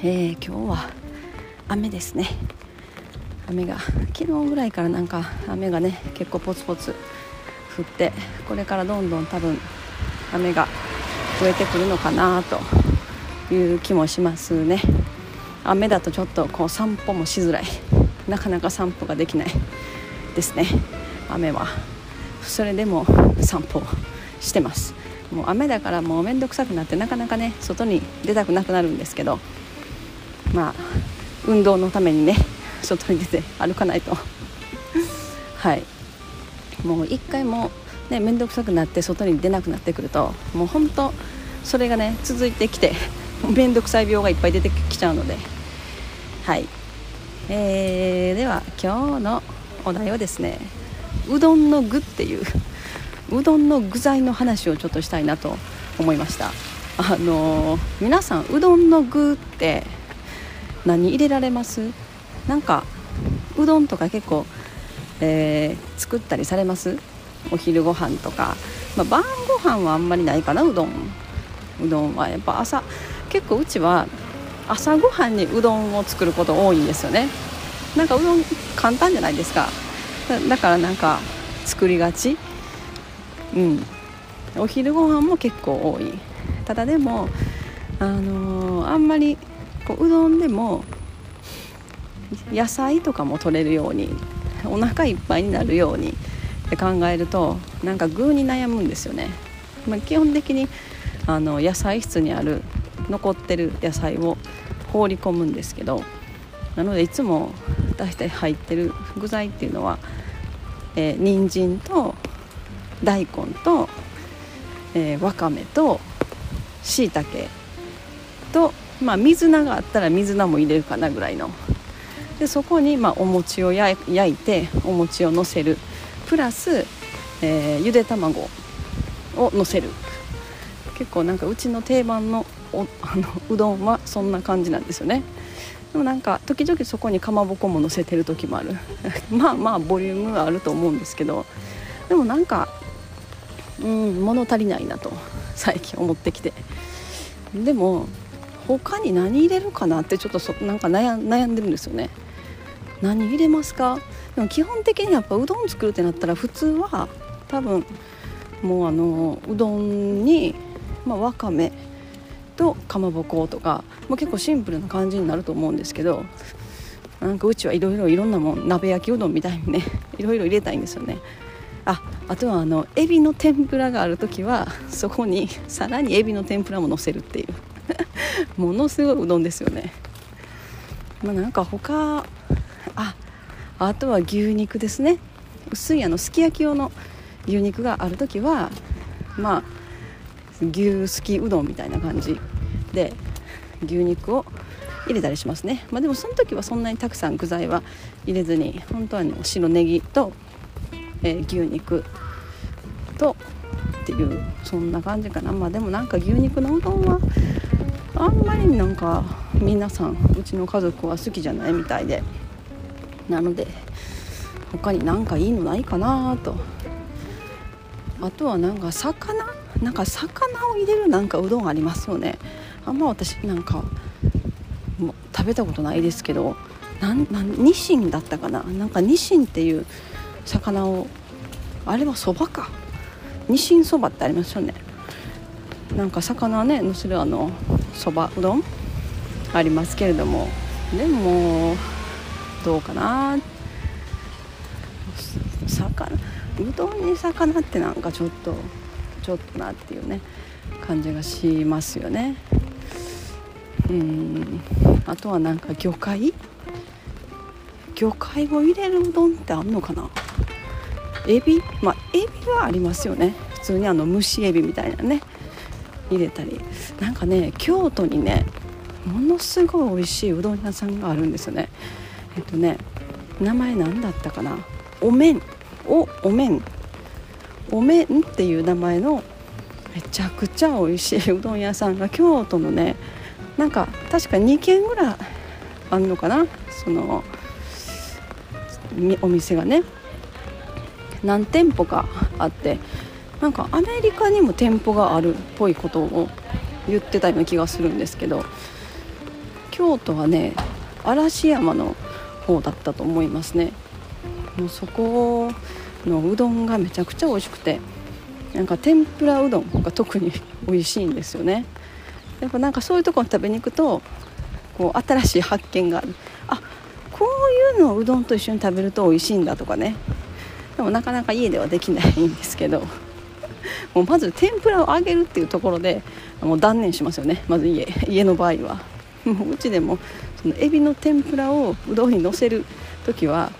えー、今日は雨ですね。雨が昨日ぐらいからなんか雨がね結構ポツポツ降ってこれからどんどん多分雨が増えてくるのかなという気もしますね。雨だとちょっとこう散歩もしづらい。なかなか散歩ができないですね。雨は。それでも散歩してます。もう雨だからもう面倒くさくなってなかなかね外に出たくなくなるんですけどまあ運動のためにね外に出て歩かないと。はい。もう一回もね面倒くさくなって外に出なくなってくるともう本当それがね続いてきて面倒くさい病がいっぱい出てきちゃうので。はい。えー、では今日のお題はですねうどんの具っていううどんの具材の話をちょっとしたいなと思いました。あのー、皆さんうどんの具って何入れられます？なんかうどんとか結構、えー、作ったりされます？お昼ご飯とか、まあ、晩ご飯はあんまりないかなうどん。うどんはやっぱ朝結構うちは朝ごはんにうどんを作ること多いんですよね。なんかうどん簡単じゃないですか。だからなんか作りがち。うん。お昼ご飯も結構多い。ただでもあのー、あんまりこううどんでも野菜とかも取れるようにお腹いっぱいになるようにって考えるとなんか具に悩むんですよね、まあ、基本的にあの野菜室にある残ってる野菜を放り込むんですけどなのでいつも大体入ってる具材っていうのは、えー、人参と大根と、えー、わかめとしいたけと、まあ、水菜があったら水菜も入れるかなぐらいの。でそこに、まあ、お餅を焼いてお餅をのせる。プラス、えー、ゆで卵をのせる。結構なんかうちの定番のお あのうどんはそんな感じなんですよね。でもなんか時々そこにかまぼこものせてる時もある。まあまあボリュームはあると思うんですけど。でもなんかうん物足りないなと最近思ってきて。でも他に何入れるかなってちょっとそなんか悩んでるんですよね。何入れますか？でも基本的にやっぱうどん作るってなったら普通は多分もうあのうどんに、まあ、わかめとかまぼことか、まあ、結構シンプルな感じになると思うんですけどなんかうちはいろいろいろんなもん鍋焼きうどんみたいにね いろいろ入れたいんですよね。ああとはあのエビの天ぷらがある時はそこにさらにエビの天ぷらものせるっていう。ものすごいうどんですよね。まあなんか他ああとは牛肉ですね。薄いあのすき焼き用の牛肉がある時はまあ牛すきうどんみたいな感じで牛肉を入れたりしますね、まあ、でもその時はそんなにたくさん具材は入れずに本当は、ね、白ネギとえー、牛肉とっていうそんな感じかな。まあでもなんか牛肉のうどんはあんまりなんか皆さんうちの家族は好きじゃないみたいで。なので他になんかいいのないかなと。あとはなんか魚？なんか魚を入れるなんかうどんありますよね。あんま私なんかもう食べたことないですけど。なんなんニシンだったかな？なんかニシンっていう魚をあれはそばか。ニシンそばってありますよね。なんか魚ねのせるあのそばうどんありますけれどもでもどうかな。魚うどんに魚ってなんかちょっとちょっとなっていうね感じがしますよね。うん。あとはなんか魚介？魚介を入れるうどんってあんのかな？エビ？まあエビはありますよね。普通にあの蒸しエビみたいなね。入れたりなんかね京都にねものすごい美味しいうどん屋さんがあるんですよね。えっとね名前何だったかな？お麺おお麺お麺っていう名前のめちゃくちゃ美味しいうどん屋さんが京都のねなんか確か2軒ぐらいあんのかな？そのお店がね。何店舗かあってなんかアメリカにも店舗があるっぽいことを言ってたような気がするんですけど京都はね嵐山の方だったと思いますね。もうそこのうどんがめちゃくちゃ美味しくてなんか天ぷらうどんが特に美味しいんですよね。やっぱなんかそういうとこに食べに行くとこう新しい発見がある。あこういうのをうどんと一緒に食べると美味しいんだとかね。でもなかなか家ではできないんですけど。もうまず天ぷらを揚げるっていうところでもう断念しますよねまず家 家の場合は。も ううちでもそのエビの天ぷらをうどんにのせる時は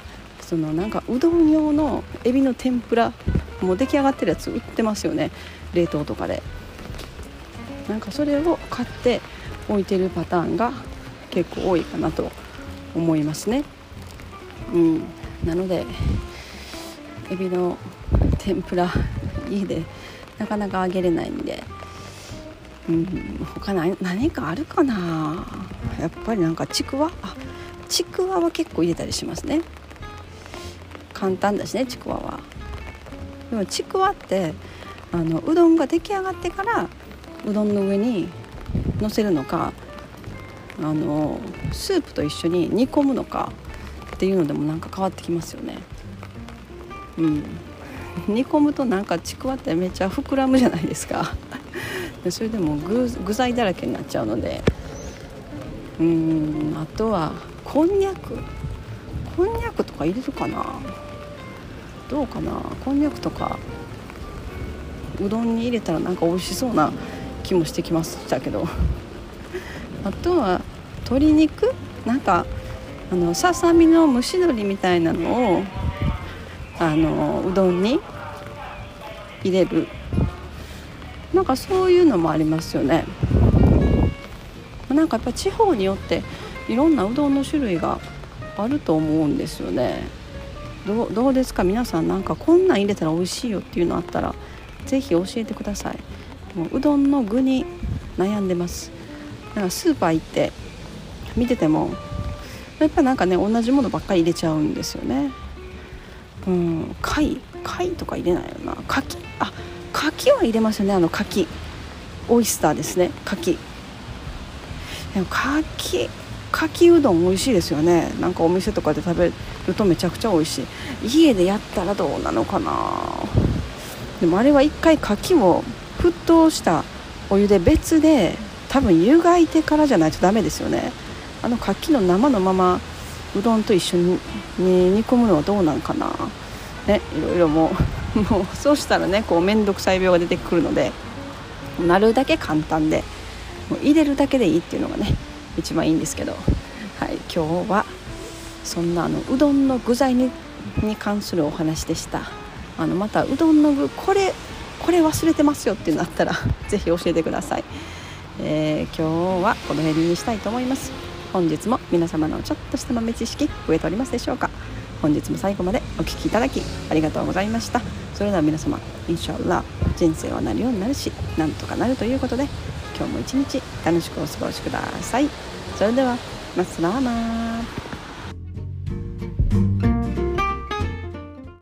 そのなんかうどん用のエビの天ぷらもう出来上がってるやつ売ってますよね冷凍とかで。なんかそれを買って置いてるパターンが結構多いかなと思いますね。うん。なのでエビの天ぷら家でなかなか揚げれないんで。うん。他何何かあるかな？やっぱりなんかちくわ？あちくわは結構入れたりしますね。簡単だしねちくわは。でもちくわってあのうどんが出来上がってからうどんの上にのせるのかあのスープと一緒に煮込むのかっていうのでもなんか変わってきますよね。うん。煮込むとなんかちくわってめっちゃ膨らむじゃないですか。それでも具具材だらけになっちゃうので。うんあとはこんにゃく。こんにゃくとか入れるかな。どうかな。こんにゃくとかうどんに入れたらなんか美味しそうな気もしてきましたけど。あとは鶏肉。なんかあのささみの蒸し鶏みたいなのをあのうどんに入れる。なんかそういうのもありますよね。なんかやっぱ地方によっていろんなうどんの種類があると思うんですよね。どうどうですか？皆さんなんかこんなん入れたら美味しいよっていうのあったら是非教えてください。もううどんの具に悩んでます。だからスーパー行って見ててもやっぱなんかね同じものばっかり入れちゃうんですよね。うん貝貝とか入れないよな。柿あ柿は入れますよね。あの柿。オイスターですね。柿。でも柿かきうどん美味しいですよね。なんかお店とかで食べるとめちゃくちゃ美味しい。家でやったらどうなのかな。でもあれは一回牡蠣を沸騰したお湯で別で多分湯がいてからじゃないとダメですよね。あの牡蠣の生のままうどんと一緒に煮込むのはどうなんかな？ねいろいろもう もうそうしたらねこう面倒くさい病が出てくるのでなるだけ簡単でもう入れるだけでいいっていうのがね一番いいんですけど、はい、今日はそんなあのうどんの具材にに関するお話でした。あのまたうどんの具これこれ忘れてますよっていうのあったら 是非教えてください、えー、今日はこの辺にしたいと思います。本日も皆様のちょっとした豆知識増えておりますでしょうか？本日も最後までお聴きいただきありがとうございました。それでは皆様インシャラ人生はなるようになるしなんとかなるということで今日も一日楽しくお過ごしください。それではマスラーマー